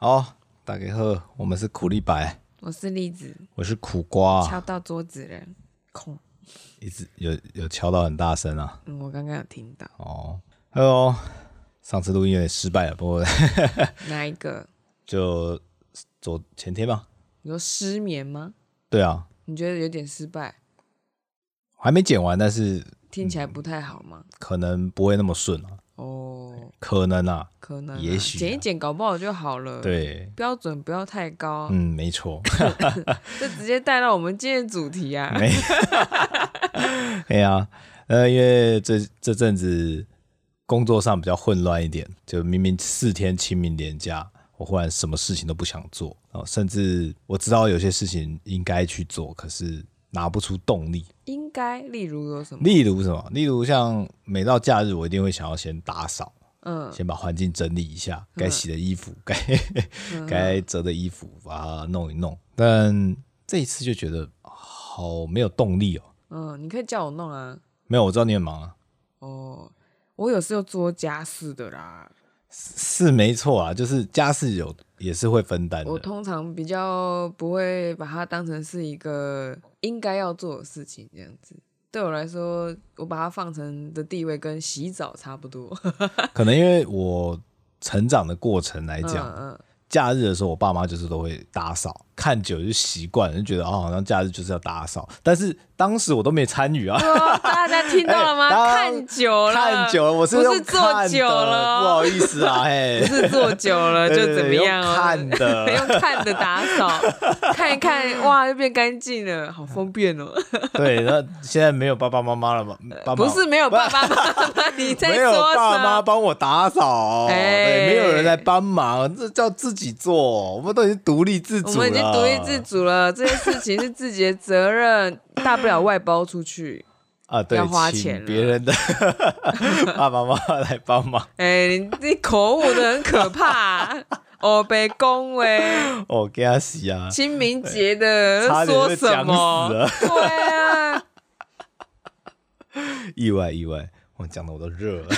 好，大家好，我们是苦力白，我是栗子，我是苦瓜，敲到桌子了，空，一直有有敲到很大声啊，嗯，我刚刚有听到，哦，Hello，上次录音有点失败了，不过 哪一个？就昨前天吧，你说失眠吗？对啊，你觉得有点失败？还没剪完，但是听起来不太好吗？可能不会那么顺啊。哦，可能啊，可能、啊，也许、啊、剪一剪，搞不好就好了。对，标准不要太高。嗯，没错。这直接带到我们今天的主题啊。没。哎呀，呃，因为这这阵子工作上比较混乱一点，就明明四天清明连假，我忽然什么事情都不想做，甚至我知道有些事情应该去做，可是。拿不出动力，应该例如有什么？例如什么？例如像每到假日，我一定会想要先打扫，嗯，先把环境整理一下，该、嗯、洗的衣服，该该、嗯、折的衣服，把它弄一弄。但这一次就觉得好没有动力哦。嗯，你可以叫我弄啊。没有，我知道你很忙啊。哦，我有时候做家事的啦。是没错啊，就是家事有也是会分担的。我通常比较不会把它当成是一个应该要做的事情，这样子对我来说，我把它放成的地位跟洗澡差不多。可能因为我成长的过程来讲，嗯嗯假日的时候，我爸妈就是都会打扫，看久了就习惯了，就觉得哦，好像假日就是要打扫。但是当时我都没参与啊。大家听到了吗？欸、看久了，看久了，我是不是坐久了？不好意思啊，嘿，不是做久了就怎么样、哦？看的，用看的打扫，看一看，哇，就变干净了，好方便哦。对，那现在没有爸爸妈妈了吗？不是没有爸爸妈妈，你在说什么？没有爸妈帮我打扫，欸、对，没有人来帮忙，这叫自己做。我们都已经独立自主了，我们已经独立自主了，这些事情是自己的责任，大不了外包出去。啊，对，要花钱，别人的 爸爸妈妈来帮忙。哎、欸，你你口误的很可怕，哦，被恭维，哦，给他洗啊！清明节的说什么？对啊，意外意外，我讲的我都热了。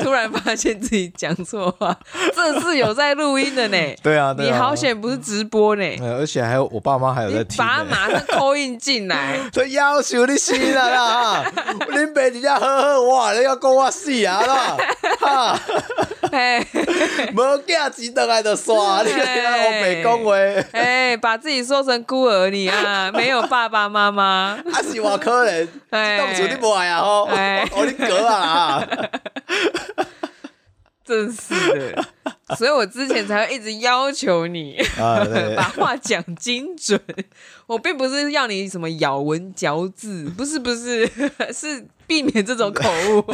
突然发现自己讲错话，这是有在录音的呢。对啊，对啊，你好险不是直播呢。而且还有我爸妈还有在听。把马上 call in 进来。这要求你死了啦！恁爸直接呵呵，哇，你要讲我死啊啦！哈，哎，无价值的来的刷，你看我没讲话。哎，把自己说成孤儿你啊，没有爸爸妈妈。啊是我可怜，当初你不爱啊吼，我你哥啊。真是的，所以我之前才会一直要求你、啊、把话讲精准。我并不是要你什么咬文嚼字，不是不是，是避免这种口误，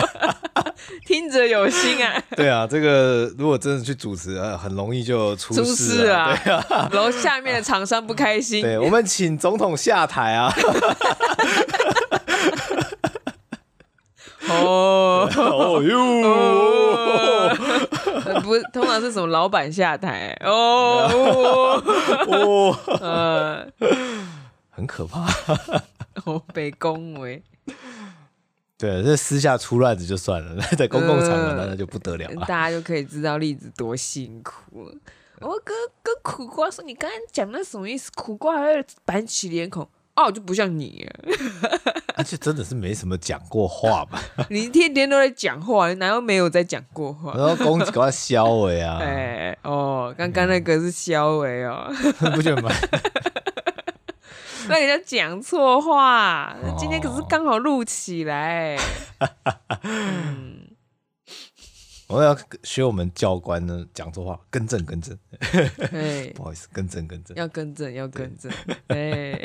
听者有心啊。对啊，这个如果真的去主持，很容易就出事，出事啊。对啊，然后下面的厂商不开心。对，我们请总统下台啊。哦哦哟！不，通常是什么老板下台哦 哦，呃，很可怕。我，被恭维。对，这私下出乱子就算了，在公共场合那就不得了，大家就可以知道栗子多辛苦。我跟跟苦瓜说，你刚刚讲的什么意思？苦瓜还要板起脸孔。哦，就不像你，而且真的是没什么讲过话吧？你天天都在讲话，哪有没有在讲过话？然后攻击搞肖伟啊！哎哦，刚刚那个是肖伟哦，不觉得吗？那人家讲错话，今天可是刚好录起来。嗯我要学我们教官呢，讲错话，更正更正。对，不好意思，更正更正。要更正要更正。哎，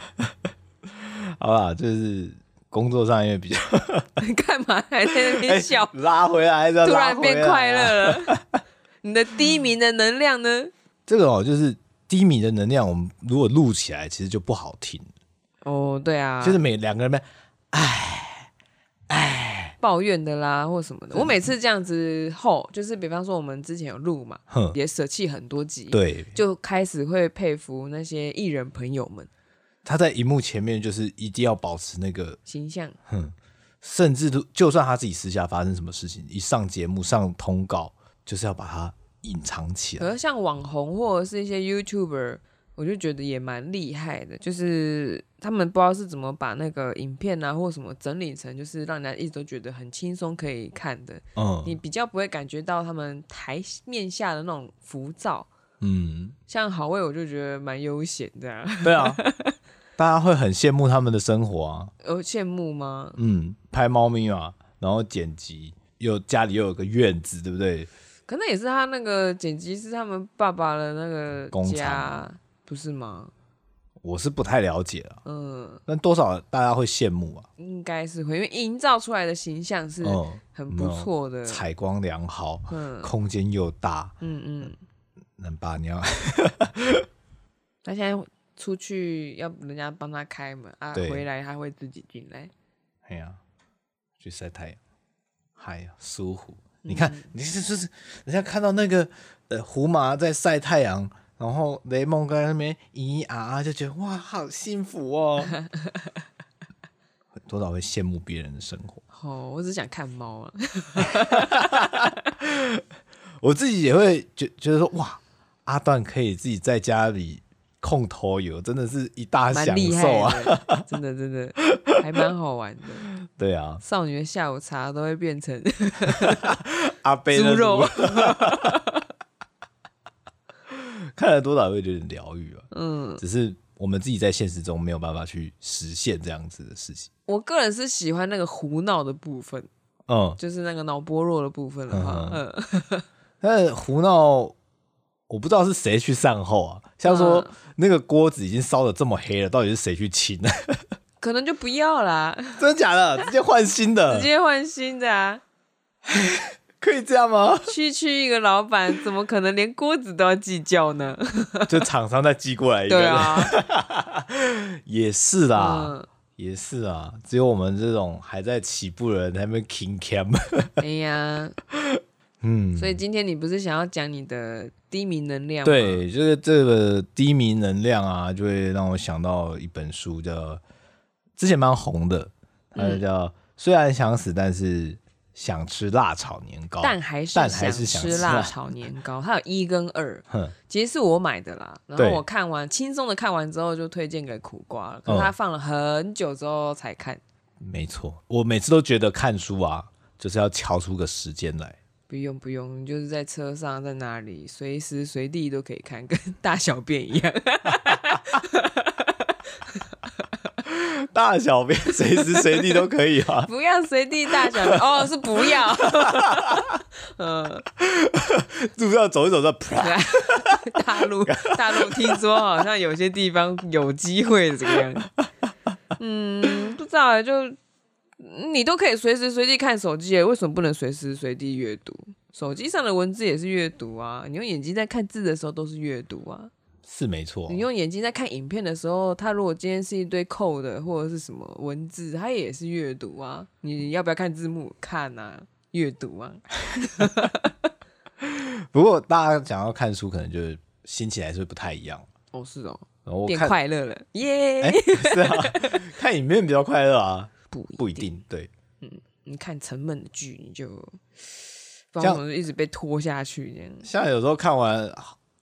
好啦，就是工作上因为比较，你干嘛还在那边笑？拉回来的，突然变快乐了。你的低迷的能量呢？这个哦，就是低迷的能量，我们如果录起来，其实就不好听。哦，对啊，就是每两个人，哎哎。抱怨的啦，或什么的。我每次这样子后，就是比方说我们之前有录嘛，也舍弃很多集，对，就开始会佩服那些艺人朋友们。他在荧幕前面就是一定要保持那个形象，哼，甚至都就算他自己私下发生什么事情，一上节目上通告，就是要把它隐藏起来。可是像网红或者是一些 YouTuber，我就觉得也蛮厉害的，就是他们不知道是怎么把那个影片啊或什么整理成，就是让人家一直都觉得很轻松可以看的。嗯，你比较不会感觉到他们台面下的那种浮躁。嗯，像好味我就觉得蛮悠闲的啊。对啊，大家会很羡慕他们的生活啊。有羡慕吗？嗯，拍猫咪嘛，然后剪辑，又家里又有个院子，对不对？可能也是他那个剪辑是他们爸爸的那个工厂，不是吗？我是不太了解了。嗯，但多少大家会羡慕啊？应该是会，因为营造出来的形象是很不错的，采光良好，嗯，空间又大，嗯嗯。能把尿，他现在出去要人家帮他开门啊，回来他会自己进来。哎呀，去晒太阳，嗨呀，舒服。嗯、你看，你是就是人家看到那个呃胡麻在晒太阳，然后雷梦在那边咿咿啊啊，就觉得哇，好幸福哦。多少会羡慕别人的生活。哦，我只想看猫啊。我自己也会觉觉得说哇。阿段可以自己在家里控头油，真的是一大享受啊！真的真的还蛮好玩的。对啊，少女的下午茶都会变成阿贝猪肉，看了多少会觉得疗愈啊。嗯，只是我们自己在现实中没有办法去实现这样子的事情。我个人是喜欢那个胡闹的部分，嗯，就是那个脑波弱的部分的话，嗯，但是胡闹。我不知道是谁去善后啊，像说、嗯、那个锅子已经烧的这么黑了，到底是谁去清的？可能就不要啦，真的假的？直接换新的，直接换新的啊？可以这样吗？区区一个老板，怎么可能连锅子都要计较呢？就厂商再寄过来一个，对啊，也是啦，嗯、也是啊，只有我们这种还在起步的人，还没 king cam。哎呀。嗯，所以今天你不是想要讲你的低迷能量吗？对，就是这个低迷能量啊，就会让我想到一本书，叫之前蛮红的，它就叫、嗯、虽然想死，但是想吃辣炒年糕，但还是想吃辣炒年糕。它有一跟二，其实是我买的啦。然后我看完，轻松的看完之后就推荐给苦瓜了。可是他放了很久之后才看。嗯、没错，我每次都觉得看书啊，就是要敲出个时间来。不用不用，你就是在车上，在哪里，随时随地都可以看，跟大小便一样。大小便随时随地都可以啊！不要随地大小便 哦，是不要。嗯，是不是要走一走再？大陆大陆听说好像有些地方有机会这个样子。嗯，不知道就。你都可以随时随地看手机，为什么不能随时随地阅读？手机上的文字也是阅读啊，你用眼睛在看字的时候都是阅读啊，是没错。你用眼睛在看影片的时候，它如果今天是一堆 code 或者是什么文字，它也是阅读啊。你要不要看字幕？看啊，阅读啊。不过大家想要看书，可能就是心情还是不太一样。哦，是哦，变快乐了，耶、yeah! 欸！是啊，看影片比较快乐啊。不一，不一定，对，嗯，你看沉闷的剧，你就这样一直被拖下去这样。像有时候看完，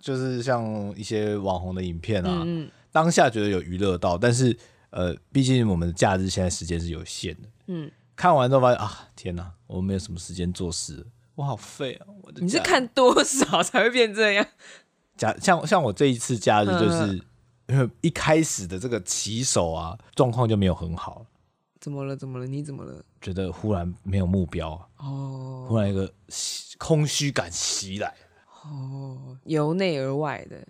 就是像一些网红的影片啊，当下觉得有娱乐到，但是呃，毕竟我们的假日现在时间是有限的，嗯，看完之后发现啊，天哪，我没有什么时间做事，我好废啊！我的，你是看多少才会变这样？假像像我这一次假日，就是因为一开始的这个骑手啊，状况就没有很好。怎么了？怎么了？你怎么了？觉得忽然没有目标哦，忽然一个空虚感袭来哦，由内而外的，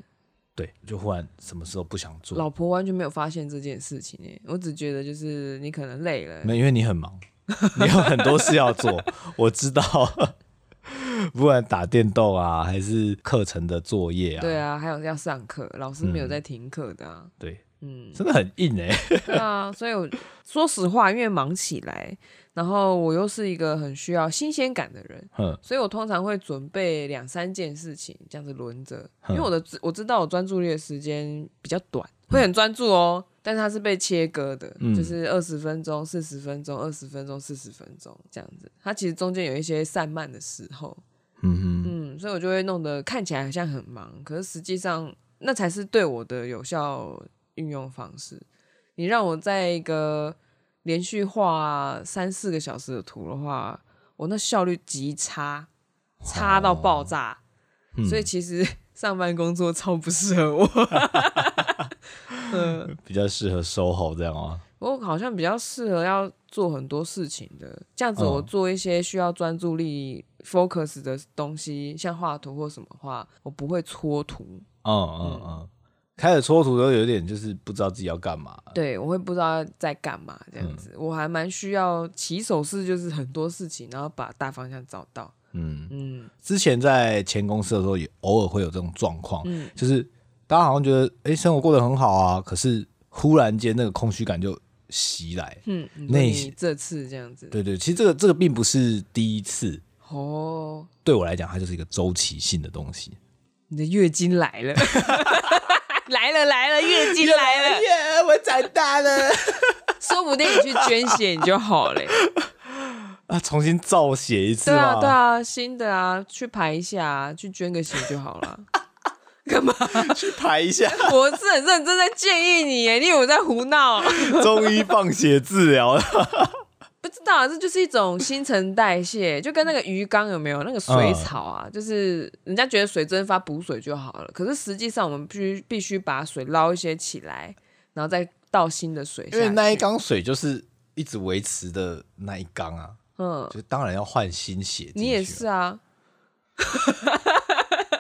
对，就忽然什么时候不想做。老婆完全没有发现这件事情诶，我只觉得就是你可能累了，没，因为你很忙，你有很多事要做，我知道，不管打电动啊，还是课程的作业啊，对啊，还有要上课，老师没有在停课的啊，嗯、对。嗯，真的很硬哎、欸。对啊，所以我说实话，因为忙起来，然后我又是一个很需要新鲜感的人，嗯，所以我通常会准备两三件事情，这样子轮着。因为我的我知道我专注力的时间比较短，会很专注哦，但是它是被切割的，就是二十分钟、四十分钟、二十分钟、四十分钟这样子。它其实中间有一些散漫的时候，嗯，嗯。所以我就会弄得看起来好像很忙，可是实际上那才是对我的有效运用方式。你让我在一个连续画三四个小时的图的话，我那效率极差，差到爆炸。哦、所以其实 上班工作超不适合我。嗯，比较适合 SOHO 这样啊。我好像比较适合要做很多事情的，这样子我做一些需要专注力、focus 的东西，像画图或什么话，我不会蹉跎。嗯嗯嗯，开始蹉跎都有点就是不知道自己要干嘛。对，我会不知道在干嘛这样子，嗯、我还蛮需要起手式，就是很多事情，然后把大方向找到。嗯嗯，之前在前公司的时候，也偶尔会有这种状况，嗯，就是大家好像觉得哎、欸，生活过得很好啊，可是忽然间那个空虚感就袭来。嗯，那你这次这样子，对，对对，其实这个这个并不是第一次哦。对我来讲，它就是一个周期性的东西。你的月经来了，来了来了，月经来了，耶！我长大了，说不定你去捐血你就好了。啊！重新造血一次对啊，对啊，新的啊，去排一下，去捐个血就好了。干嘛？去排一下？我是很认真在建议你，哎，你以为我在胡闹？中医放血治疗不知道，这就是一种新陈代谢，就跟那个鱼缸有没有那个水草啊？嗯、就是人家觉得水蒸发补水就好了，可是实际上我们必须必须把水捞一些起来，然后再倒新的水。因为那一缸水就是一直维持的那一缸啊。嗯，就当然要换新血。你也是啊，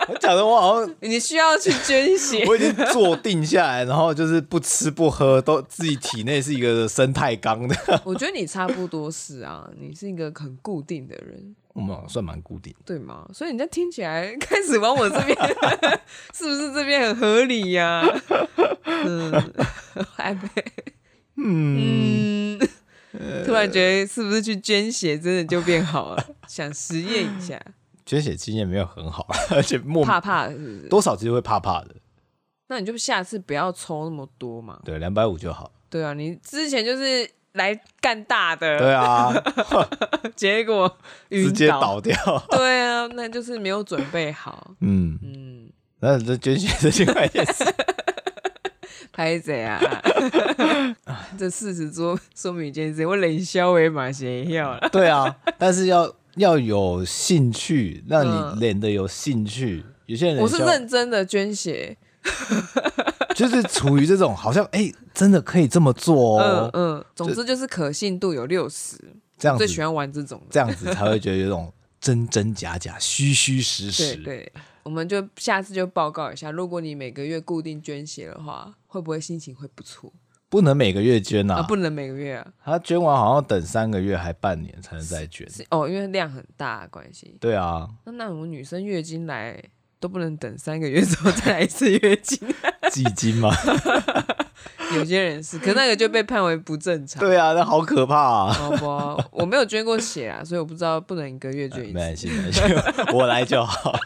我讲的我好像你需要去捐血。我已经坐定下来，然后就是不吃不喝，都自己体内是一个生态缸的。我觉得你差不多是啊，你是一个很固定的人，嗯，算蛮固定，对吗？所以你在听起来开始往我这边，是不是这边很合理呀？嗯，还没，嗯。突然觉得是不是去捐血真的就变好了？想实验一下。捐血经验没有很好，而且莫怕怕是是？多少其实会怕怕的。那你就下次不要抽那么多嘛。对，两百五就好。对啊，你之前就是来干大的。对啊，结果直接倒掉。对啊，那就是没有准备好。嗯嗯，那这捐血是另外一件事。拍谁啊？这事实说说明一件事，我冷消为马协要了。对啊，但是要要有兴趣，让你练的有兴趣。嗯、有些人我是认真的捐血，就是处于这种好像哎、欸，真的可以这么做哦。嗯嗯，总之就是可信度有六十，这样子最喜欢玩这种，这样子才会觉得有种真真假假、虚虚实实。对对。我们就下次就报告一下，如果你每个月固定捐血的话，会不会心情会不错？不能每个月捐呐、啊，啊，不能每个月啊。他捐完好像等三个月还半年才能再捐。哦，因为量很大的关系。对啊。那那我们女生月经来都不能等三个月之后再来一次月经？季经吗？有些人是，可那个就被判为不正常。对啊，那好可怕啊！好不好，我没有捐过血啊，所以我不知道不能一个月捐一次。没关系，没关系，我来就好。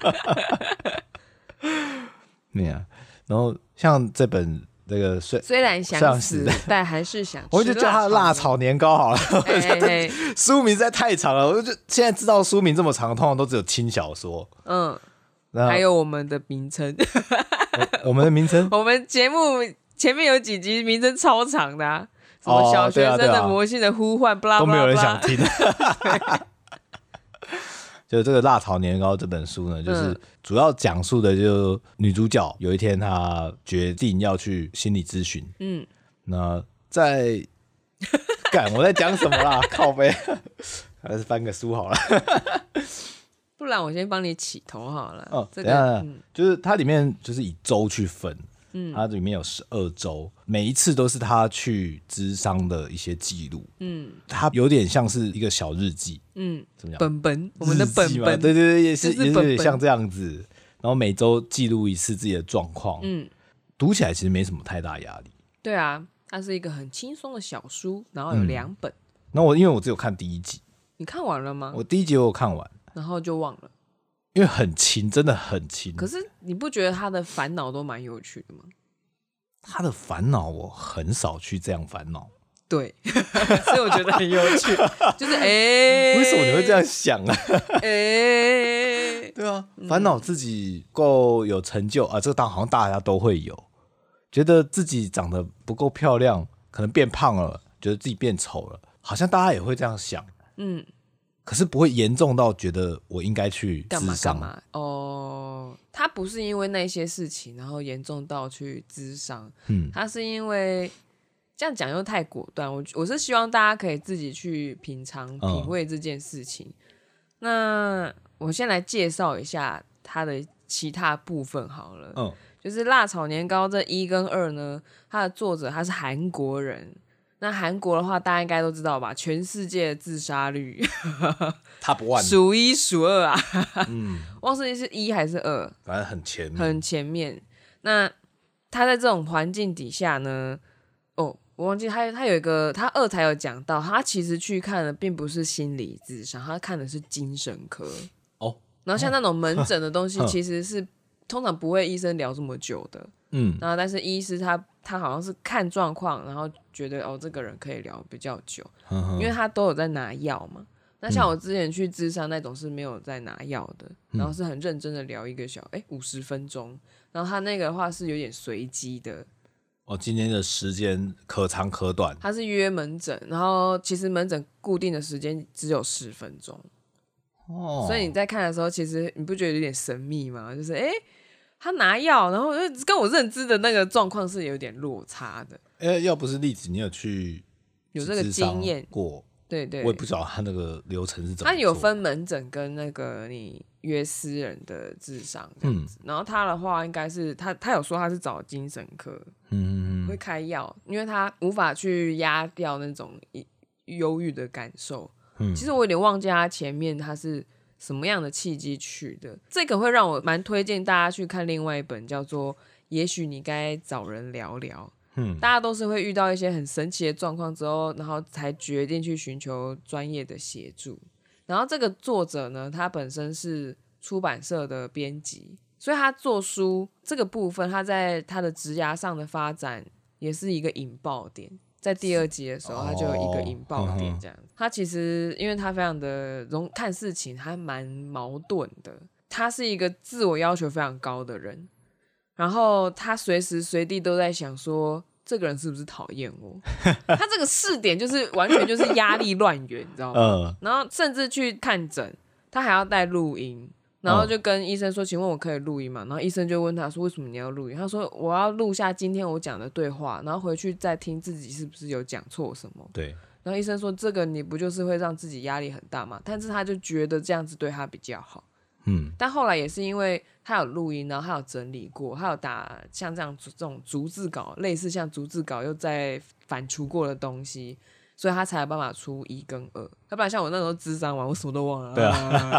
对啊，然后像这本这个虽虽然想死，但还是想吃。我就叫它辣炒年糕好了。嘿嘿嘿书名实在太长了，我就现在知道书名这么长，通常都只有轻小说。嗯，还有我们的名称，我们的名称，我们节目。前面有几集名称超长的，啊，什么小学生的魔性的呼唤，不拉都没有人想听。就这个辣炒年糕这本书呢，就是主要讲述的，就女主角有一天她决定要去心理咨询。嗯，那在干我在讲什么啦？靠背，还是翻个书好了。不然我先帮你起头好了。哦，这个嗯，就是它里面就是以周去分。嗯，它里面有十二周，每一次都是他去咨商的一些记录。嗯，它有点像是一个小日记。嗯，怎么样？本本，我们的本本，对对对，也是，也是有点像这样子。然后每周记录一次自己的状况。嗯，读起来其实没什么太大压力。对啊，它是一个很轻松的小书，然后有两本。那我因为我只有看第一集，你看完了吗？我第一集我有看完，然后就忘了。因为很轻，真的很轻。可是你不觉得他的烦恼都蛮有趣的吗？他的烦恼我很少去这样烦恼。对，所以我觉得很有趣。就是哎，欸、为什么你会这样想啊？哎、欸，对啊，烦恼自己够有成就啊，这个当好像大家都会有，觉得自己长得不够漂亮，可能变胖了，觉得自己变丑了，好像大家也会这样想，嗯，可是不会严重到觉得我应该去。干嘛干嘛哦，他不是因为那些事情，然后严重到去咨商，嗯，他是因为。这样讲又太果断，我我是希望大家可以自己去品尝、品味这件事情。嗯、那我先来介绍一下它的其他部分好了。嗯，就是辣炒年糕这一跟二呢，它的作者他是韩国人。那韩国的话，大家应该都知道吧？全世界的自杀率，Top one，数一数二啊。嗯，忘记是一还是二，反正很前面，很前面。那他在这种环境底下呢？哦我忘记他他有一个他二才有讲到，他其实去看的并不是心理咨商，他看的是精神科哦。然后像那种门诊的东西，其实是通常不会医生聊这么久的。嗯，然后但是医师他他好像是看状况，然后觉得哦这个人可以聊比较久，因为他都有在拿药嘛。那像我之前去咨商那种是没有在拿药的，然后是很认真的聊一个小哎五十分钟，然后他那个的话是有点随机的。哦，今天的时间可长可短。他是约门诊，然后其实门诊固定的时间只有十分钟。哦，所以你在看的时候，其实你不觉得有点神秘吗？就是哎，他拿药，然后跟我认知的那个状况是有点落差的。哎，要不是例子，你有去有这个经验过？对对，我也不知道他那个流程是怎么。他有分门诊跟那个你约私人的智商这样子，嗯、然后他的话应该是他他有说他是找精神科，嗯，会开药，因为他无法去压掉那种忧郁的感受。嗯，其实我有点忘记他前面他是什么样的契机去的，这个会让我蛮推荐大家去看另外一本叫做《也许你该找人聊聊》。嗯，大家都是会遇到一些很神奇的状况之后，然后才决定去寻求专业的协助。然后这个作者呢，他本身是出版社的编辑，所以他做书这个部分，他在他的职涯上的发展也是一个引爆点。在第二集的时候，他就有一个引爆点，这样。他其实因为他非常的容看事情，还蛮矛盾的。他是一个自我要求非常高的人。然后他随时随地都在想说，这个人是不是讨厌我？他这个试点就是完全就是压力乱源，你知道吗？嗯、然后甚至去看诊，他还要带录音，然后就跟医生说：“请问我可以录音吗？”然后医生就问他说：“为什么你要录音？”他说：“我要录下今天我讲的对话，然后回去再听自己是不是有讲错什么。”对。然后医生说：“这个你不就是会让自己压力很大吗？”但是他就觉得这样子对他比较好。嗯，但后来也是因为他有录音，然后他有整理过，他有打像这样这种逐字稿，类似像逐字稿又再反刍过的东西，所以他才有办法出一跟二。要不然像我那时候智商完，我什么都忘了，对啊，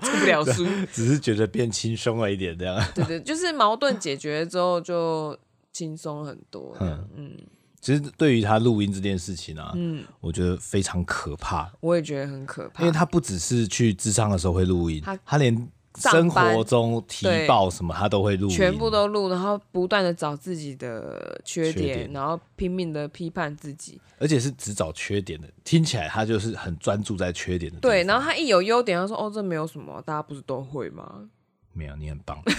出不了书，只是觉得变轻松了一点这样。对对，就是矛盾解决之后就轻松很多。嗯。嗯其实对于他录音这件事情啊，嗯，我觉得非常可怕。我也觉得很可怕，因为他不只是去咨商的时候会录音，他他连生活中提报什么他都会录，全部都录，然后不断的找自己的缺点，缺点然后拼命的批判自己，而且是只找缺点的。听起来他就是很专注在缺点的。对，然后他一有优点，他说：“哦，这没有什么，大家不是都会吗？” 没有，你很棒。那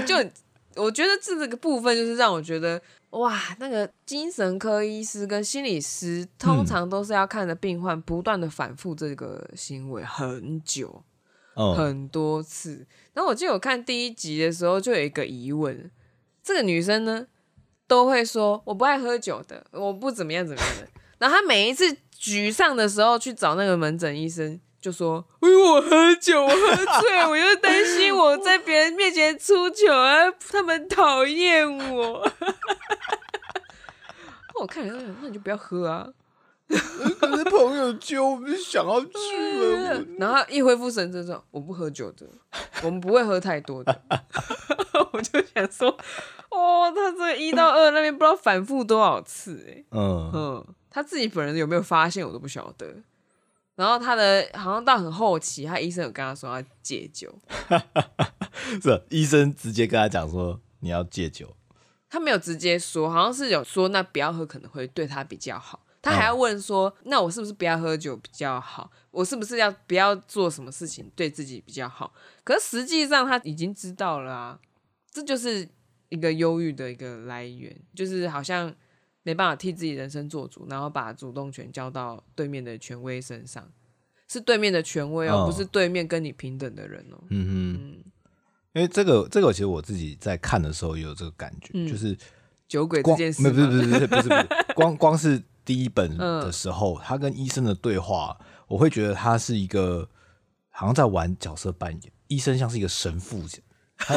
你就。我觉得这个部分就是让我觉得哇，那个精神科医师跟心理师通常都是要看着病患不断的反复这个行为很久，哦、很多次。然后我记得我看第一集的时候就有一个疑问：这个女生呢都会说我不爱喝酒的，我不怎么样怎么样的。然后她每一次沮丧的时候去找那个门诊医生。就说：“因为我喝酒，我喝醉，我又担心我在别人面前出糗啊，他们讨厌我。”我看了，那你就不要喝啊。可是朋友揪，我们想要去了。然后一恢复神智之后，我不喝酒的，我们不会喝太多的。我就想说，哦，他这一到二那边不知道反复多少次哎。嗯嗯，他自己本人有没有发现，我都不晓得。然后他的好像到很后期，他医生有跟他说要戒酒，是医生直接跟他讲说你要戒酒，他没有直接说，好像是有说那不要喝可能会对他比较好，他还要问说，嗯、那我是不是不要喝酒比较好？我是不是要不要做什么事情对自己比较好？可是实际上他已经知道了啊，这就是一个忧郁的一个来源，就是好像没办法替自己人生做主，然后把主动权交到对面的权威身上，是对面的权威哦，嗯、不是对面跟你平等的人哦。嗯哼，嗯，因为这个这个其实我自己在看的时候也有这个感觉，嗯、就是酒鬼这件事，不是不是不是不是不是，不是 光光是。第一本的时候，嗯、他跟医生的对话，我会觉得他是一个好像在玩角色扮演。医生像是一个神父，他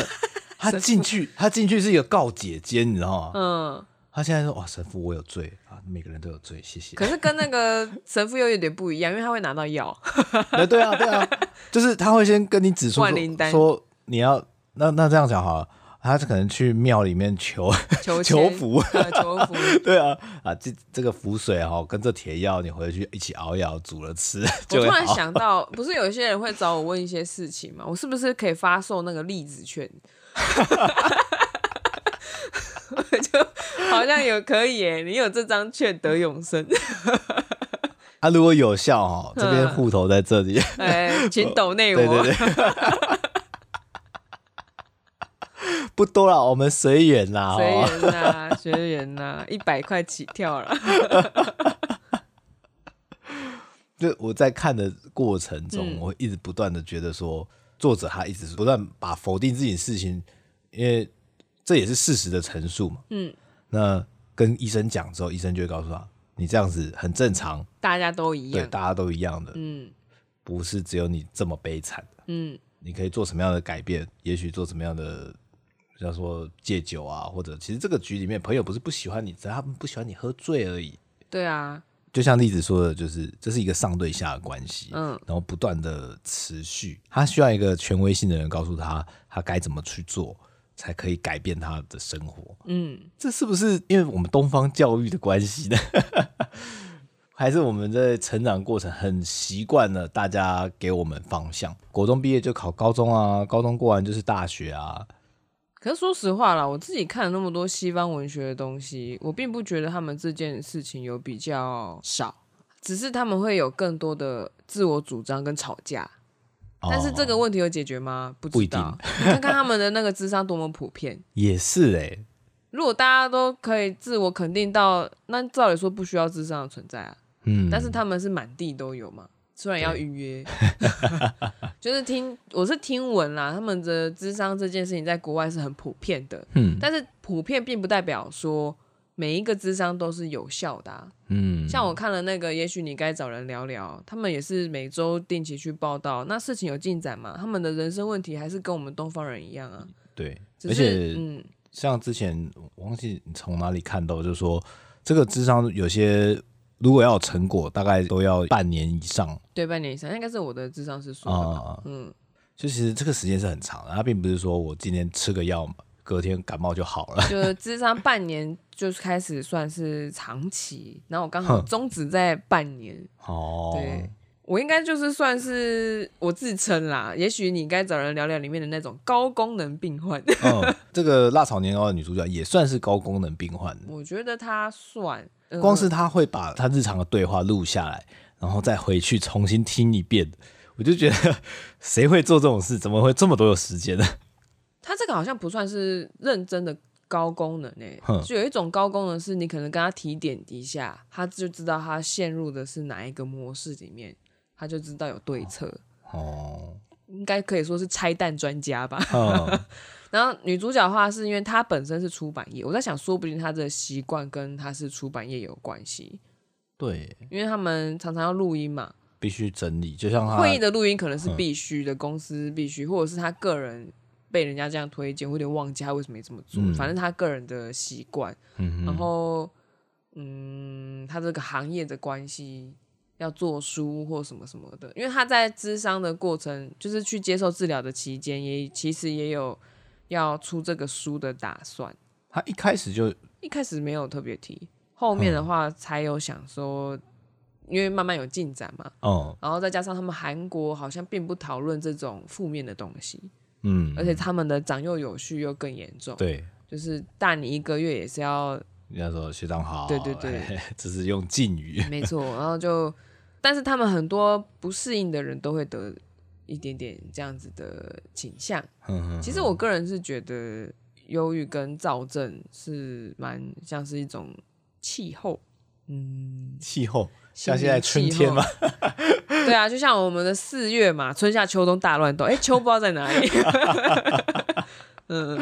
他进去，他进去是一个告解间，你知道吗？嗯，他现在说：“哇，神父，我有罪啊，每个人都有罪，谢谢。”可是跟那个神父又有点不一样，因为他会拿到药。对啊，对啊，就是他会先跟你指出说，说你要那那这样讲好了。他可能去庙里面求求求福，求福，对啊，啊，这这个符水哈，跟这铁药，你回去一起熬一熬，煮了吃。我突然想到，不是有一些人会找我问一些事情吗？我是不是可以发售那个粒子券？就 好像有可以耶，你有这张券得永生。啊，如果有效哈，这边户头在这里，哎，请抖内我。对对对不多了，我们随缘啦，随缘啦，随缘啦，一百块起跳了。就我在看的过程中，嗯、我一直不断的觉得说，作者他一直不断把否定自己的事情，因为这也是事实的陈述嘛。嗯，那跟医生讲之后，医生就会告诉他，你这样子很正常，大家都一样，对，大家都一样的。嗯，不是只有你这么悲惨。嗯，你可以做什么样的改变？也许做什么样的。像说戒酒啊，或者其实这个局里面朋友不是不喜欢你，只是他们不喜欢你喝醉而已。对啊，就像例子说的，就是这是一个上对下的关系，嗯，然后不断的持续，他需要一个权威性的人告诉他，他该怎么去做，才可以改变他的生活。嗯，这是不是因为我们东方教育的关系呢？还是我们在成长过程很习惯了大家给我们方向，国中毕业就考高中啊，高中过完就是大学啊。可是说实话啦，我自己看了那么多西方文学的东西，我并不觉得他们这件事情有比较少，只是他们会有更多的自我主张跟吵架。哦、但是这个问题有解决吗？不知道。不一定你看看他们的那个智商多么普遍。也是哎、欸，如果大家都可以自我肯定到，那照理说不需要智商的存在啊。嗯。但是他们是满地都有嘛。虽然要预约，就是听我是听闻啦，他们的智商这件事情在国外是很普遍的，嗯，但是普遍并不代表说每一个智商都是有效的，啊，嗯，像我看了那个，也许你该找人聊聊，他们也是每周定期去报道，那事情有进展吗？他们的人生问题还是跟我们东方人一样啊，对，是而且嗯，像之前我忘记你从哪里看到，就是说这个智商有些。如果要有成果，大概都要半年以上。对，半年以上，应该是我的智商是说的。嗯，嗯，就其实这个时间是很长的，它并不是说我今天吃个药，隔天感冒就好了。就是智商半年就开始算是长期，然后我刚好终止在半年。哦，对。我应该就是算是我自称啦，也许你该找人聊聊里面的那种高功能病患。嗯，这个辣炒年糕的女主角也算是高功能病患。我觉得她算，呃、光是她会把她日常的对话录下来，然后再回去重新听一遍，我就觉得 谁会做这种事？怎么会这么多有时间呢？她这个好像不算是认真的高功能诶、欸，就有一种高功能是你可能跟他提点一下，他就知道他陷入的是哪一个模式里面。他就知道有对策哦，应该可以说是拆弹专家吧。哦、然后女主角的话，是因为她本身是出版业，我在想，说不定她的习惯跟她是出版业有关系。对，因为他们常常要录音嘛，必须整理，就像会议的录音可能是必须的，嗯、公司必须，或者是他个人被人家这样推荐，我有点忘记他为什么没这么做。嗯、反正他个人的习惯，嗯、然后嗯，他这个行业的关系。要做书或什么什么的，因为他在咨商的过程，就是去接受治疗的期间，也其实也有要出这个书的打算。他一开始就一开始没有特别提，后面的话才有想说，嗯、因为慢慢有进展嘛。哦。然后再加上他们韩国好像并不讨论这种负面的东西，嗯，而且他们的长幼有序又更严重。对，就是大你一个月也是要人家说学长好，对对对，只是用敬语，没错。然后就，但是他们很多不适应的人都会得一点点这样子的倾向。其实我个人是觉得，忧郁跟躁症是蛮像是一种气候，嗯，气候像现在春天嘛，对啊，就像我们的四月嘛，春夏秋冬大乱斗，哎，秋不知道在哪里。嗯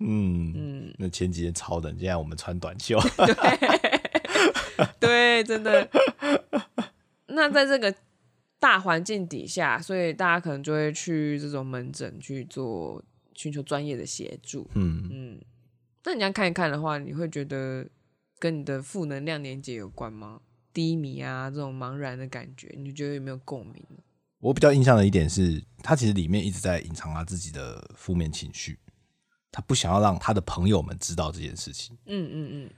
嗯嗯，那前几天超冷，现在我们穿短袖。对，对，真的。那在这个大环境底下，所以大家可能就会去这种门诊去做寻求专业的协助。嗯嗯。那你这样看一看的话，你会觉得跟你的负能量连接有关吗？低迷啊，这种茫然的感觉，你觉得有没有共鸣？我比较印象的一点是，他其实里面一直在隐藏他自己的负面情绪。他不想要让他的朋友们知道这件事情。嗯嗯嗯，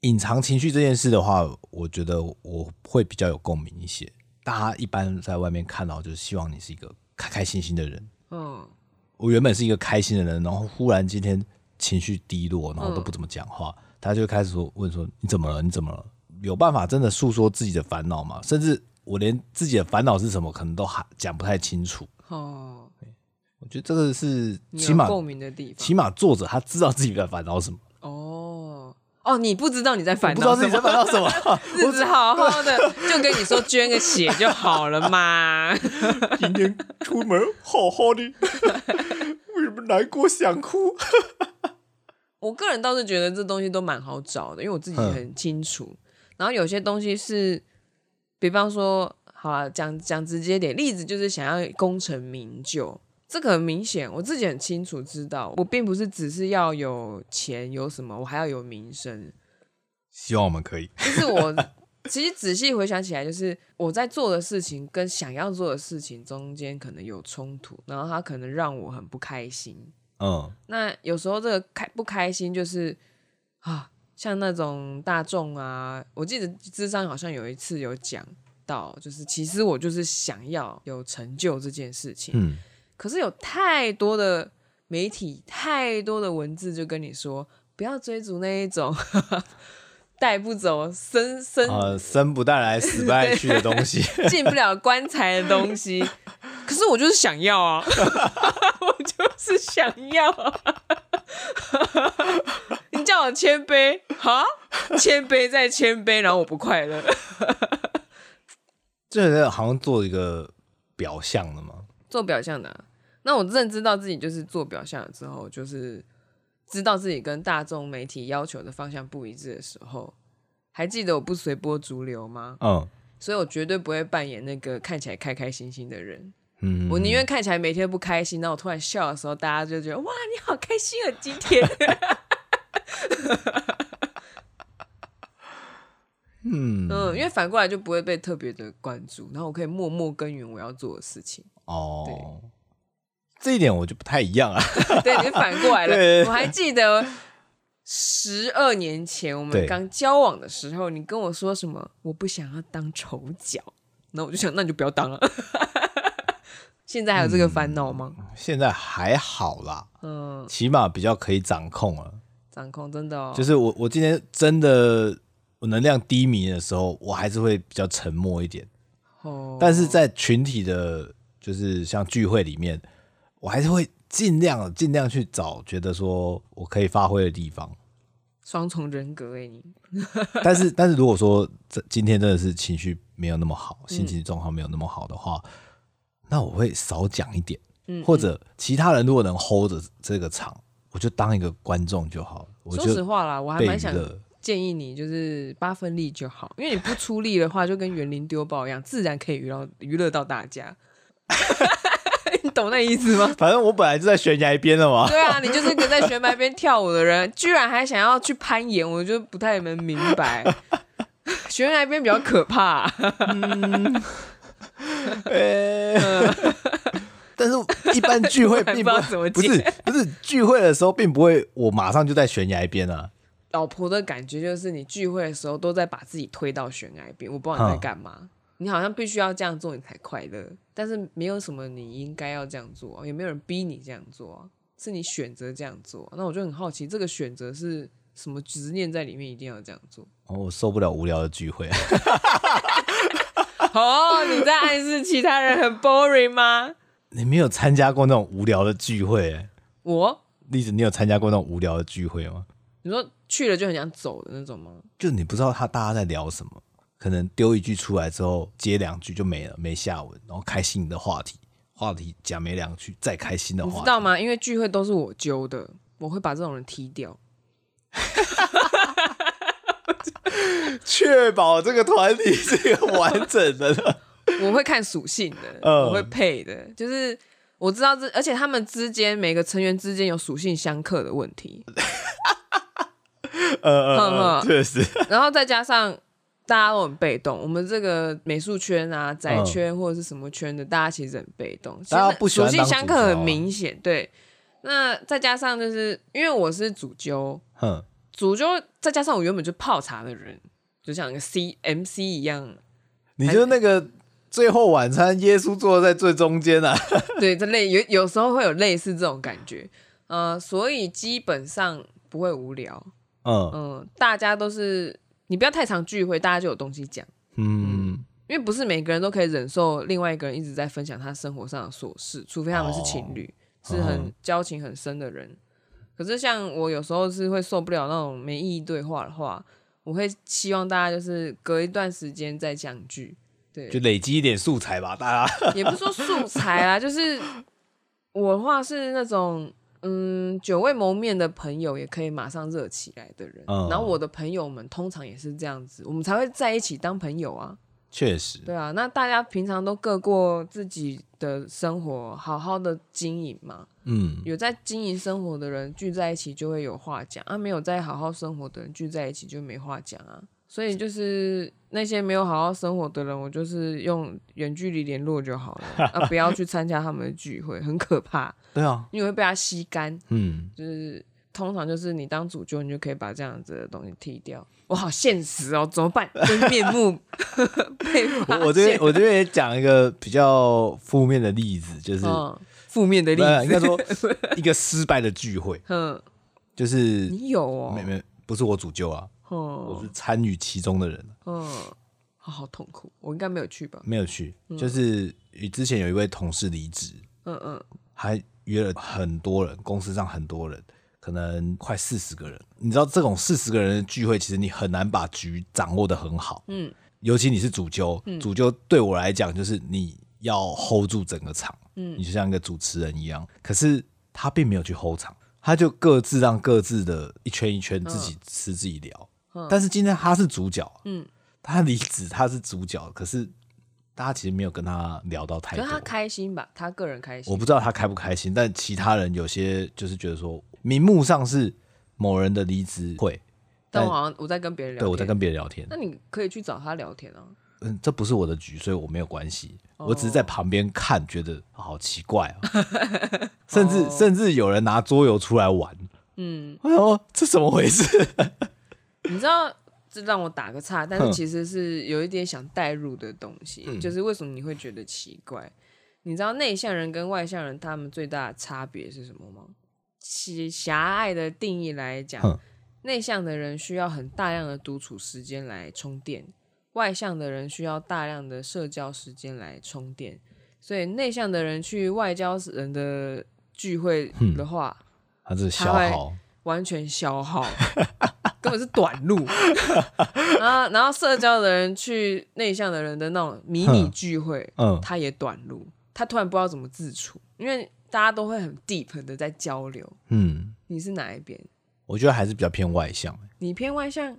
隐藏情绪这件事的话，我觉得我会比较有共鸣一些。大家一般在外面看到，就是希望你是一个开开心心的人。嗯，我原本是一个开心的人，然后忽然今天情绪低落，然后都不怎么讲话，他就开始说问说你怎么了？你怎么了？有办法真的诉说自己的烦恼吗？甚至我连自己的烦恼是什么，可能都还讲不太清楚。哦。我觉得这个是起码共鸣的地方，起码作者他知道自己在烦恼什么。哦哦，你不知道你在烦恼，不知道自己在烦恼什么，日子好好的，就跟你说捐个血就好了嘛。今天出门好好的，为什么难过想哭？我个人倒是觉得这东西都蛮好找的，因为我自己很清楚。然后有些东西是，比方说，好了，讲讲直接点，例子就是想要功成名就。这个很明显，我自己很清楚知道，我并不是只是要有钱有什么，我还要有名声。希望我们可以。就是我其实仔细回想起来，就是我在做的事情跟想要做的事情中间可能有冲突，然后它可能让我很不开心。嗯，那有时候这个开不开心就是啊，像那种大众啊，我记得智商好像有一次有讲到，就是其实我就是想要有成就这件事情。嗯。可是有太多的媒体，太多的文字，就跟你说不要追逐那一种 带不走、生生呃生不带来、死不带去的东西，进不了棺材的东西。可是我就是想要啊，我就是想要。你叫我谦卑，好，谦卑再谦卑，然后我不快乐。这好像做一个表象的吗？做表象的、啊。那我认知到自己就是做表象了之后，就是知道自己跟大众媒体要求的方向不一致的时候，还记得我不随波逐流吗？嗯，所以我绝对不会扮演那个看起来开开心心的人。嗯，我宁愿看起来每天不开心，那我突然笑的时候，大家就觉得哇，你好开心啊，今天。嗯嗯，因为反过来就不会被特别的关注，然后我可以默默耕耘我要做的事情。哦，对。这一点我就不太一样啊，对，你反过来了。我还记得十二年前我们刚交往的时候，你跟我说什么？我不想要当丑角，那我就想，那你就不要当了。现在还有这个烦恼吗？嗯，现在还好啦，嗯，起码比较可以掌控了。掌控真的哦，就是我我今天真的我能量低迷的时候，我还是会比较沉默一点。哦，但是在群体的，就是像聚会里面。我还是会尽量尽量去找觉得说我可以发挥的地方。双重人格哎，你。但是但是如果说这今天真的是情绪没有那么好，心情状况没有那么好的话，嗯、那我会少讲一点。嗯，或者其他人如果能 hold 着这个场，我就当一个观众就好了。说实话啦，我还蛮想建议你就是八分力就好，因为你不出力的话，就跟园林丢包一样，自然可以娱乐娱乐到大家。你懂那意思吗？反正我本来就在悬崖边了嘛。对啊，你就是个在悬崖边跳舞的人，居然还想要去攀岩，我就不太能明白。悬崖边比较可怕。嗯。但是一般聚会 并不，不，不是不是聚会的时候，并不会我马上就在悬崖边啊。老婆的感觉就是，你聚会的时候都在把自己推到悬崖边，我不知道你在干嘛。你好像必须要这样做，你才快乐。但是没有什么你应该要这样做，也没有人逼你这样做，是你选择这样做。那我就很好奇，这个选择是什么执念在里面，一定要这样做。哦，我受不了无聊的聚会。哦，你在暗示其他人很 boring 吗？你没有参加过那种无聊的聚会？我，例子，你有参加过那种无聊的聚会吗？你说去了就很想走的那种吗？就你不知道他大家在聊什么，可能丢一句出来之后接两句就没了，没下文，然后开新的话题，话题讲没两句再开心的话题，你知道吗？因为聚会都是我揪的，我会把这种人踢掉。确保这个团体是一个完整的。我会看属性的，我会配的，就是我知道这，而且他们之间每个成员之间有属性相克的问题。呃呃，确实。然后再加上大家都很被动，我们这个美术圈啊、宅圈或者是什么圈的，大家其实很被动，大家不喜欢属性相克很明显。对，那再加上就是因为我是主揪，主揪再加上我原本就泡茶的人。就像一个 C M C 一样，你就那个最后晚餐，耶稣坐在最中间啊。对，这类有有时候会有类似这种感觉，呃，所以基本上不会无聊。嗯嗯，大家都是你不要太常聚会，大家就有东西讲。嗯，嗯，因为不是每个人都可以忍受另外一个人一直在分享他生活上的琐事，除非他们是情侣，哦、是很交情很深的人。可是像我有时候是会受不了那种没意义对话的话。我会希望大家就是隔一段时间再相聚，对，就累积一点素材吧，大家 也不是说素材啊，就是我的话是那种嗯，久未谋面的朋友也可以马上热起来的人，嗯，然后我的朋友们通常也是这样子，我们才会在一起当朋友啊。确实，对啊，那大家平常都各过自己的生活，好好的经营嘛。嗯，有在经营生活的人聚在一起就会有话讲啊，没有在好好生活的人聚在一起就没话讲啊。所以就是那些没有好好生活的人，我就是用远距离联络就好了 啊，不要去参加他们的聚会，很可怕。对啊，因为会被他吸干。嗯，就是。通常就是你当主角，你就可以把这样子的东西踢掉。我好现实哦，怎么办？真面目被 发现。我这边我这边也讲一个比较负面的例子，就是负面的例子，应该说一个失败的聚会。嗯，就是你有哦，没没不是我主教啊，我是参与其中的人。嗯，好好痛苦，我应该没有去吧？没有去，就是之前有一位同事离职，嗯嗯，还约了很多人，公司上很多人。可能快四十个人，你知道这种四十个人的聚会，其实你很难把局掌握的很好。嗯，尤其你是主揪，嗯、主揪对我来讲就是你要 hold 住整个场，嗯，你就像一个主持人一样。可是他并没有去 hold 场，他就各自让各自的一圈一圈自己吃自己聊。嗯、但是今天他是主角，嗯，他离职他是主角，可是大家其实没有跟他聊到太多。可是他开心吧？他个人开心，我不知道他开不开心，但其他人有些就是觉得说。名目上是某人的离职会，但我好像我在跟别人聊天，对，我在跟别人聊天。那你可以去找他聊天啊。嗯，这不是我的局，所以我没有关系。Oh. 我只是在旁边看，觉得好奇怪啊。甚至甚至有人拿桌游出来玩，嗯，哎呦，这怎么回事？你知道，这让我打个岔，但是其实是有一点想带入的东西，嗯、就是为什么你会觉得奇怪？你知道内向人跟外向人他们最大的差别是什么吗？其狭隘的定义来讲，内向的人需要很大量的独处时间来充电，外向的人需要大量的社交时间来充电。所以内向的人去外交人的聚会的话，他是消耗，完全消耗，根本是短路。然后，然后社交的人去内向的人的那种迷你聚会，嗯，他也短路，他突然不知道怎么自处，因为。大家都会很 deep 的在交流。嗯，你是哪一边？我觉得还是比较偏外向。你偏外向？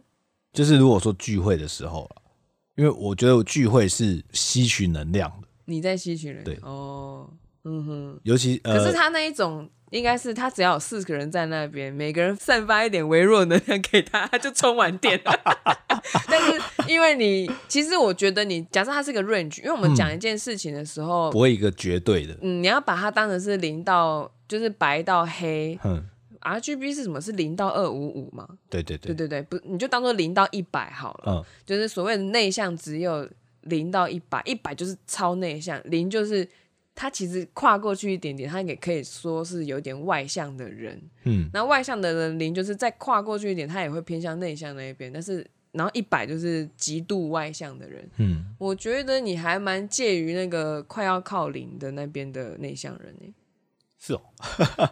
就是如果说聚会的时候，因为我觉得聚会是吸取能量的。你在吸取能量？对哦，嗯哼。尤其，可是他那一种。应该是他只要有四个人在那边，每个人散发一点微弱能量给他，他就充完电了。但是因为你，其实我觉得你假设它是个 range，因为我们讲一件事情的时候，嗯、不会一个绝对的。嗯，你要把它当成是零到就是白到黑。嗯，RGB 是什么？是零到二五五嘛？对对对对对对，不，你就当做零到一百好了。嗯，就是所谓的内向只有零到一百，一百就是超内向，零就是。他其实跨过去一点点，他也可以说是有点外向的人。嗯，那外向的人零就是再跨过去一点，他也会偏向内向那一边。但是，然后一百就是极度外向的人。嗯，我觉得你还蛮介于那个快要靠零的那边的内向人呢。是哦，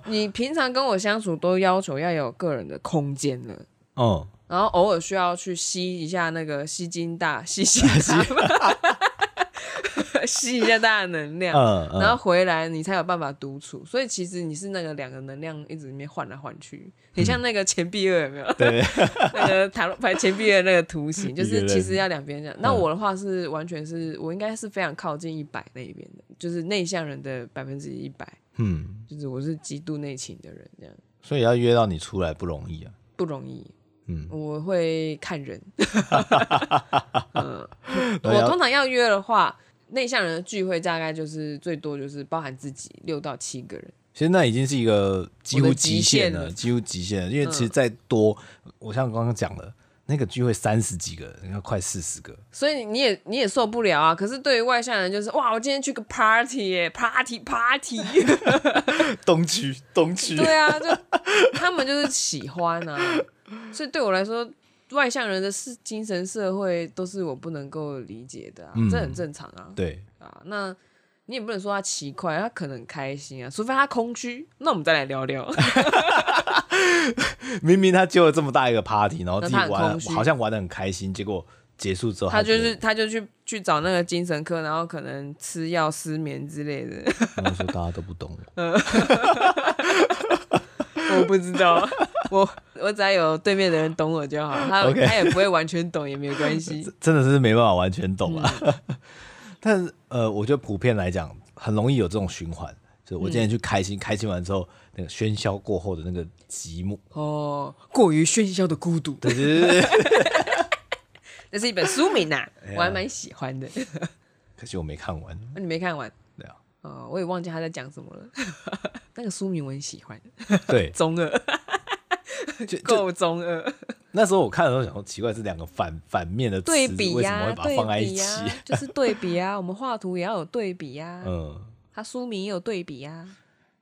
你平常跟我相处都要求要有个人的空间了。哦、嗯，然后偶尔需要去吸一下那个吸金大吸吸大。吸一下大的能量，嗯嗯、然后回来你才有办法独处。所以其实你是那个两个能量一直里面换来换去，很像那个钱币二有没有？对，那个塔罗牌钱币二那个图形，就是其实要两边这样。那我的话是完全是我应该是非常靠近一百那一边的，就是内向人的百分之一百。嗯，就是我是极度内倾的人，这样。所以要约到你出来不容易啊，不容易。嗯，我会看人。嗯，我通常要约的话。内向人的聚会大概就是最多就是包含自己六到七个人，其实那已经是一个几乎极限了，了几乎极限了。因为其实再多，嗯、我像刚刚讲的，那个聚会三十几个人，要快四十个，所以你也你也受不了啊。可是对于外向人就是哇，我今天去个 party 耶，party party，东区东区，对啊，就他们就是喜欢啊。所以对我来说。外向人的是精神社会都是我不能够理解的啊，嗯、这很正常啊。对啊，那你也不能说他奇怪，他可能很开心啊，除非他空虚。那我们再来聊聊。明明他揪了这么大一个 party，然后自己玩，好像玩的很开心，结果结束之后他，他就是他就去去找那个精神科，然后可能吃药失眠之类的。然后说大家都不懂我，我不知道。我我只要有对面的人懂我就好，他 Okay. 他也不会完全懂也没关系。真的是没办法完全懂啊。嗯、但是呃，我觉得普遍来讲，很容易有这种循环。就我今天去开心，嗯、开心完之后，那个喧嚣过后的那个寂寞。哦，过于喧嚣的孤独。对对对。这是一本书名呐、啊，哎、我还蛮喜欢的。可惜我没看完。你没看完？对啊。哦，我也忘记他在讲什么了。那个书名我很喜欢。对，中二。够中二。那时候我看的时候想说，奇怪，是两个反反面的词对比呀、啊，为什么会把它放在一起？啊、就是对比啊，我们画图也要有对比呀、啊。嗯，他书名也有对比呀、啊。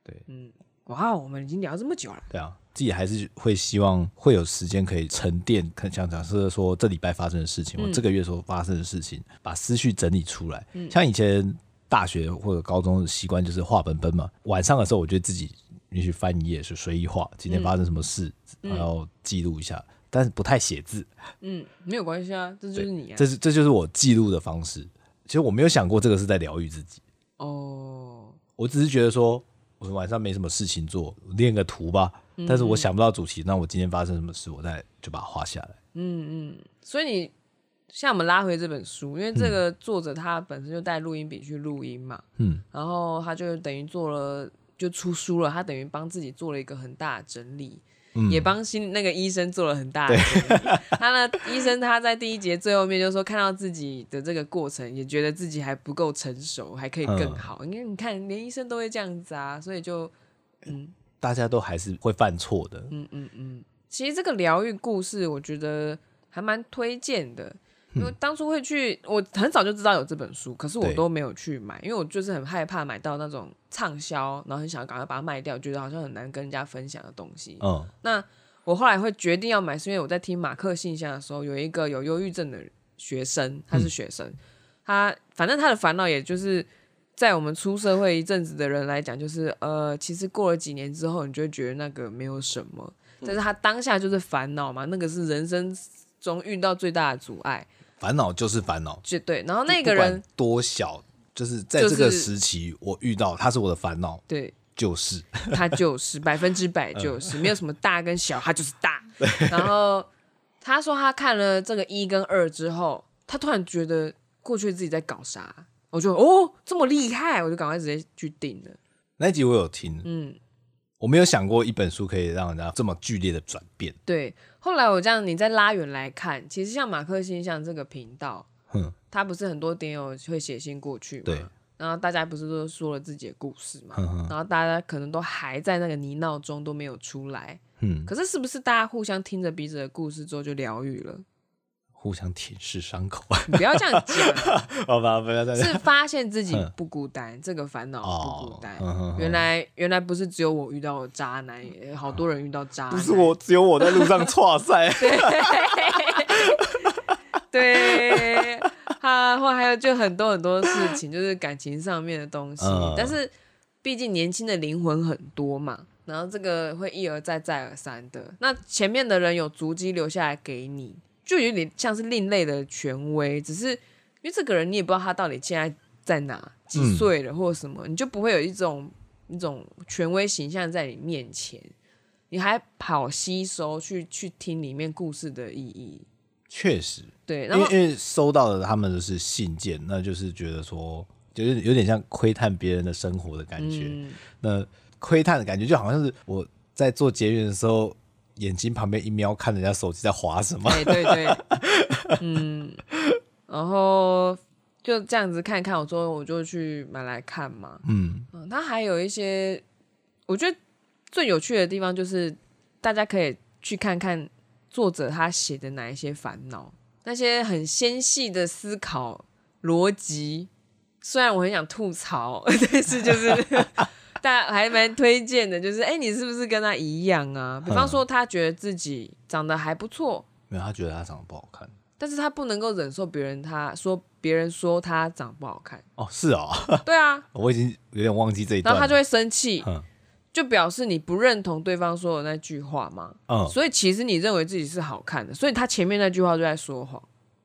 对，嗯，哇，我们已经聊这么久了。对啊，自己还是会希望会有时间可以沉淀，看想假设说这礼拜发生的事情，或、嗯、这个月所发生的事情，把思绪整理出来。嗯、像以前大学或者高中的习惯就是画本本嘛，晚上的时候我觉得自己。你去翻一页是随意画，今天发生什么事，然后记录一下，嗯、但是不太写字。嗯，没有关系啊，这就是你啊，这是这就是我记录的方式。其实我没有想过这个是在疗愈自己。哦，我只是觉得说，我晚上没什么事情做，练个图吧。嗯、但是我想不到主题，那我今天发生什么事，我再就把它画下来。嗯嗯，所以你像我们拉回这本书，因为这个作者他本身就带录音笔去录音嘛，嗯，然后他就等于做了。就出书了，他等于帮自己做了一个很大的整理，嗯、也帮心那个医生做了很大的整理。他呢，医生他在第一节最后面就说，看到自己的这个过程，也觉得自己还不够成熟，还可以更好。因为、嗯、你看，连医生都会这样子啊，所以就嗯，大家都还是会犯错的。嗯嗯嗯，其实这个疗愈故事，我觉得还蛮推荐的。因为当初会去，我很早就知道有这本书，可是我都没有去买，因为我就是很害怕买到那种畅销，然后很想赶快把它卖掉，觉得好像很难跟人家分享的东西。嗯，那我后来会决定要买，是因为我在听马克信箱的时候，有一个有忧郁症的学生，他是学生，嗯、他反正他的烦恼也就是在我们出社会一阵子的人来讲，就是呃，其实过了几年之后，你就会觉得那个没有什么，但是他当下就是烦恼嘛，那个是人生中遇到最大的阻碍。烦恼就是烦恼，绝对。然后那个人多小，就是在这个时期，我遇到他是我的烦恼，对，就是他 就是百分之百就是没有什么大跟小，他就是大。然后他说他看了这个一跟二之后，他突然觉得过去自己在搞啥，我就哦这么厉害，我就赶快直接去订了。那一集我有听，嗯。我没有想过一本书可以让人家这么剧烈的转变。对，后来我这样你再拉远来看，其实像马克信箱这个频道，哼他不是很多点友会写信过去嘛？对。然后大家不是都说了自己的故事嘛？哼哼然后大家可能都还在那个泥淖中都没有出来。嗯。可是是不是大家互相听着彼此的故事之后就疗愈了？互相舔舐伤口。你不要这样讲，好吧，不要这样。是发现自己不孤单，这个烦恼不孤单。原来原来不是只有我遇到渣男，好多人遇到渣。不是我，只有我在路上挫赛。对，他或还有就很多很多事情，就是感情上面的东西。但是毕竟年轻的灵魂很多嘛。然后这个会一而再再而三的，那前面的人有足迹留下来给你，就有点像是另类的权威，只是因为这个人你也不知道他到底现在在哪，几岁了或者什么，嗯、你就不会有一种一种权威形象在你面前，你还跑吸收去去听里面故事的意义。确实，对，因为因为收到的他们的是信件，那就是觉得说，就是有点像窥探别人的生活的感觉，嗯、那。窥探的感觉，就好像是我在做捷运的时候，眼睛旁边一瞄，看人家手机在滑什么。对对对，嗯，然后就这样子看看，我说我就去买来看嘛。嗯嗯，它还有一些，我觉得最有趣的地方就是，大家可以去看看作者他写的哪一些烦恼，那些很纤细的思考逻辑。虽然我很想吐槽，但是就是。但还蛮推荐的，就是哎、欸，你是不是跟他一样啊？比方说，他觉得自己长得还不错，没有，他觉得他长得不好看，但是他不能够忍受别人他说别人说他长得不好看。哦，是哦，对啊，我已经有点忘记这一段，然后他就会生气，就表示你不认同对方说的那句话嘛。嗯，所以其实你认为自己是好看的，所以他前面那句话就在说谎。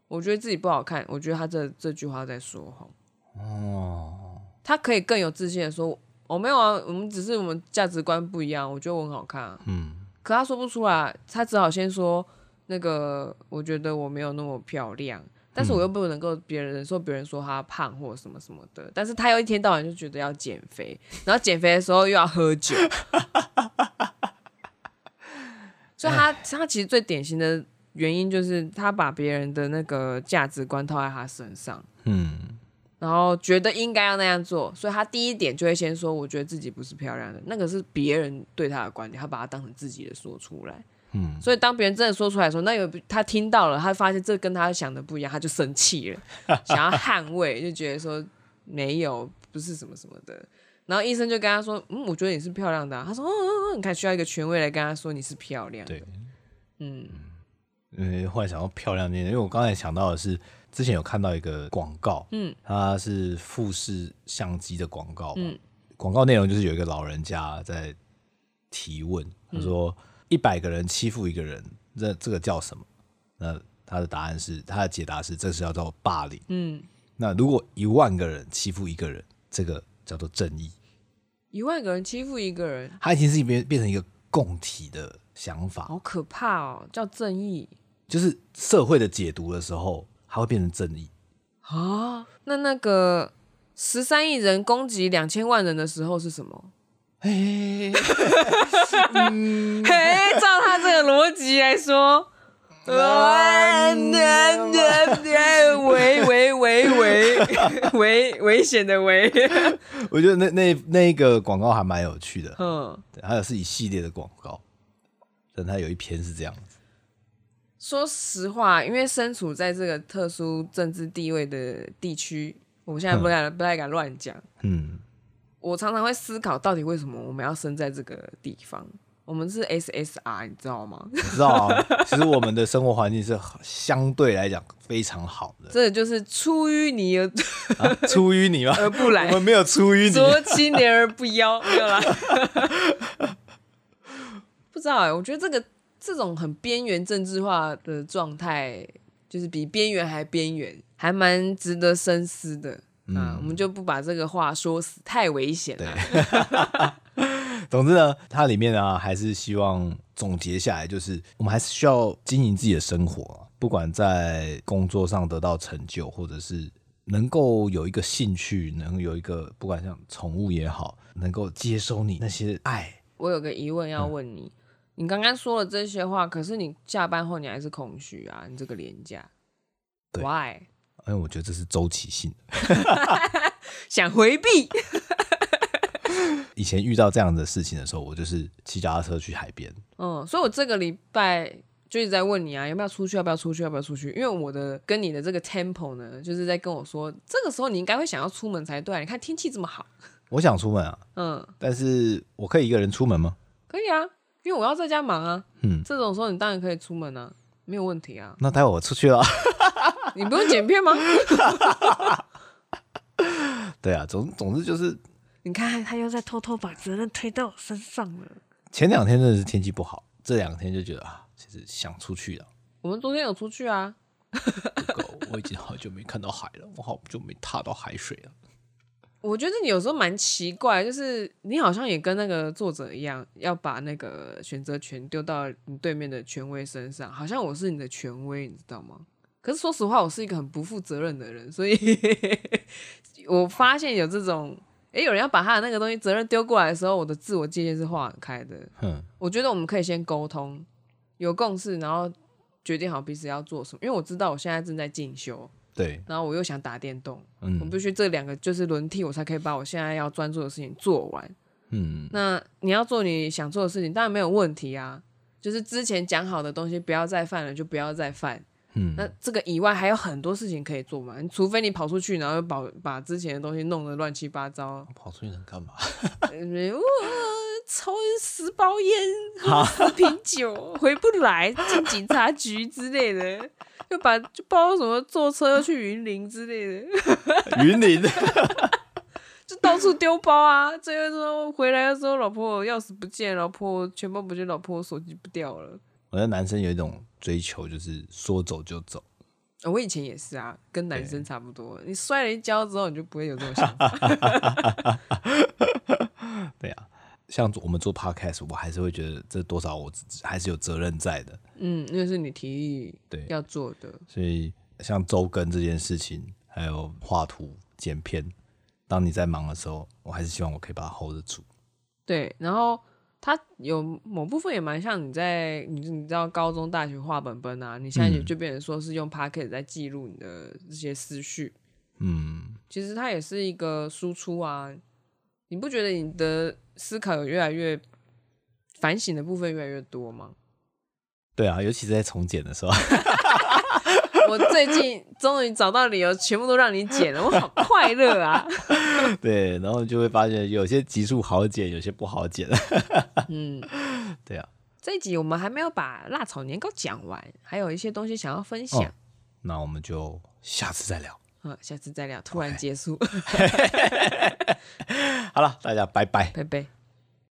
我觉得自己不好看，我觉得他这这句话在说谎。哦，他可以更有自信的说。我、哦、没有啊，我们只是我们价值观不一样。我觉得我很好看啊，嗯，可他说不出来，他只好先说那个，我觉得我没有那么漂亮，但是我又不能够别人说别人说他胖或什么什么的，但是他又一天到晚就觉得要减肥，然后减肥的时候又要喝酒，所以他他其实最典型的原因就是他把别人的那个价值观套在他身上，嗯。然后觉得应该要那样做，所以他第一点就会先说：“我觉得自己不是漂亮的。”那个是别人对他的观点，他把它当成自己的说出来。嗯，所以当别人真的说出来的时候，那有他听到了，他发现这跟他想的不一样，他就生气了，想要捍卫，就觉得说没有，不是什么什么的。然后医生就跟他说：“嗯，我觉得你是漂亮的啊。”他说：“嗯嗯嗯，你看需要一个权威来跟他说你是漂亮的。”对，嗯，因为后来想到漂亮点，因为我刚才想到的是。之前有看到一个广告，嗯，它是富士相机的广告，嗯，广告内容就是有一个老人家在提问，他说一百个人欺负一个人，这这个叫什么？那他的答案是，他的解答是，这是叫做霸凌，嗯，那如果一万个人欺负一个人，这个叫做正义。一万个人欺负一个人，他已经是变变成一个共体的想法，好可怕哦，叫正义，就是社会的解读的时候。它会变成正义啊？那那个十三亿人攻击两千万人的时候是什么？嘿，照他这个逻辑来说，危危危危危危险的危。我觉得那那那一个广告还蛮有趣的，嗯，还有是一系列的广告，但它有一篇是这样子。说实话，因为身处在这个特殊政治地位的地区，我现在不敢、嗯、不太敢乱讲。嗯，我常常会思考，到底为什么我们要生在这个地方？我们是 SSR，你知道吗？知道啊。其实我们的生活环境是相对来讲非常好的。这就是出淤泥而、啊、出淤泥吗？而不染。我们没有出淤泥。濯清涟而不妖，没有啦。不知道哎、欸，我觉得这个。这种很边缘政治化的状态，就是比边缘还边缘，还蛮值得深思的。嗯、啊，我们就不把这个话说死，太危险了。总之呢，它里面呢还是希望总结下来，就是我们还是需要经营自己的生活，不管在工作上得到成就，或者是能够有一个兴趣，能有一个不管像宠物也好，能够接收你那些爱。我有个疑问要问你。嗯你刚刚说了这些话，可是你下班后你还是空虚啊？你这个廉价对，Why？因为我觉得这是周期性的，想回避。以前遇到这样的事情的时候，我就是骑脚踏车去海边。嗯，所以我这个礼拜就一直在问你啊，要不要出去？要不要出去？要不要出去？因为我的跟你的这个 tempo 呢，就是在跟我说，这个时候你应该会想要出门才对啊。你看天气这么好，我想出门啊。嗯，但是我可以一个人出门吗？可以啊，因为我要在家忙啊。嗯，这种时候你当然可以出门啊，没有问题啊。那待会我出去了，你不用剪片吗？对啊，总总之就是，你看他又在偷偷把责任推到我身上了。前两天真的是天气不好，这两天就觉得啊，其实想出去了。我们昨天有出去啊，我已经好久没看到海了，我好久没踏到海水了。我觉得你有时候蛮奇怪，就是你好像也跟那个作者一样，要把那个选择权丢到你对面的权威身上，好像我是你的权威，你知道吗？可是说实话，我是一个很不负责任的人，所以 我发现有这种，诶，有人要把他的那个东西责任丢过来的时候，我的自我界限是划很开的。嗯，我觉得我们可以先沟通，有共识，然后。决定好彼此要做什么，因为我知道我现在正在进修，对，然后我又想打电动，嗯，我必须这两个就是轮替，我才可以把我现在要专注的事情做完，嗯，那你要做你想做的事情，当然没有问题啊，就是之前讲好的东西不要再犯了，就不要再犯，嗯，那这个以外还有很多事情可以做嘛，除非你跑出去，然后把把之前的东西弄得乱七八糟，跑出去能干嘛？抽十包烟，喝十瓶酒，回不来进警察局之类的，又把就不知道什么坐车又去云林之类的，云林 就到处丢包啊！最后说回来的时候，老婆钥匙不见，老婆钱包不见，老婆手机不掉了。我觉得男生有一种追求，就是说走就走。我以前也是啊，跟男生差不多。你摔了一跤之后，你就不会有这种想法。对啊。像我们做 podcast，我还是会觉得这多少我还是有责任在的。嗯，因为是你提议对要做的，所以像周更这件事情，还有画图、剪片，当你在忙的时候，我还是希望我可以把它 hold 得住。对，然后它有某部分也蛮像你在你你知道高中、大学画本本啊，你现在也就变成说是用 podcast 在记录你的这些思绪。嗯，其实它也是一个输出啊。你不觉得你的思考有越来越反省的部分越来越多吗？对啊，尤其是在重剪的时候。我最近终于找到理由，全部都让你剪了，我好快乐啊！对，然后就会发现有些集数好剪，有些不好剪。嗯，对啊。这一集我们还没有把辣炒年糕讲完，还有一些东西想要分享。哦，那我们就下次再聊。好，下次再聊。突然结束。好了，大家拜拜，拜拜。